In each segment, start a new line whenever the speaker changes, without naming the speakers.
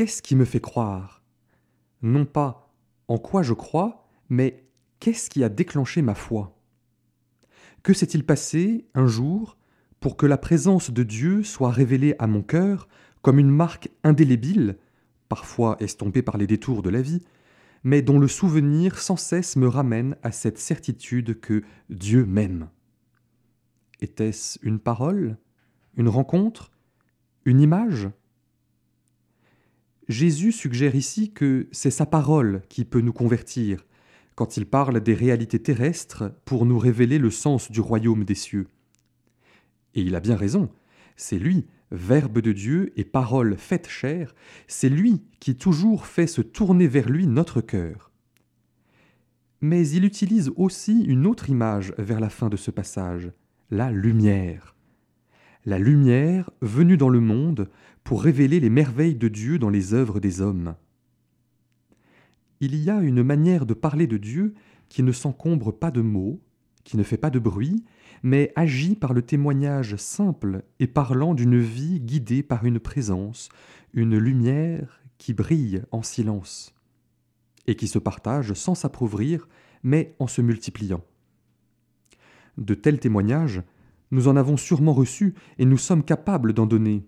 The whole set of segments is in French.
qu'est-ce qui me fait croire? Non pas en quoi je crois, mais qu'est-ce qui a déclenché ma foi? Que s'est-il passé un jour pour que la présence de Dieu soit révélée à mon cœur comme une marque indélébile, parfois estompée par les détours de la vie, mais dont le souvenir sans cesse me ramène à cette certitude que Dieu m'aime? Était-ce une parole, une rencontre, une image? Jésus suggère ici que c'est sa parole qui peut nous convertir, quand il parle des réalités terrestres pour nous révéler le sens du royaume des cieux. Et il a bien raison, c'est lui, Verbe de Dieu et parole faite chair, c'est lui qui toujours fait se tourner vers lui notre cœur. Mais il utilise aussi une autre image vers la fin de ce passage, la lumière. La lumière venue dans le monde pour révéler les merveilles de Dieu dans les œuvres des hommes. Il y a une manière de parler de Dieu qui ne s'encombre pas de mots, qui ne fait pas de bruit, mais agit par le témoignage simple et parlant d'une vie guidée par une présence, une lumière qui brille en silence, et qui se partage sans s'appauvrir, mais en se multipliant. De tels témoignages, nous en avons sûrement reçu et nous sommes capables d'en donner,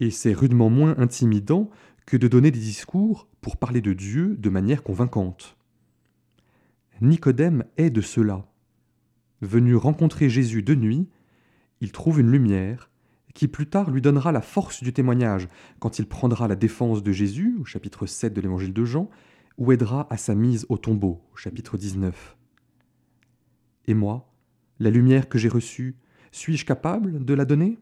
et c'est rudement moins intimidant que de donner des discours pour parler de Dieu de manière convaincante. Nicodème est de cela. Venu rencontrer Jésus de nuit, il trouve une lumière qui plus tard lui donnera la force du témoignage quand il prendra la défense de Jésus au chapitre 7 de l'évangile de Jean ou aidera à sa mise au tombeau au chapitre 19. Et moi, la lumière que j'ai reçue, suis-je capable de la donner?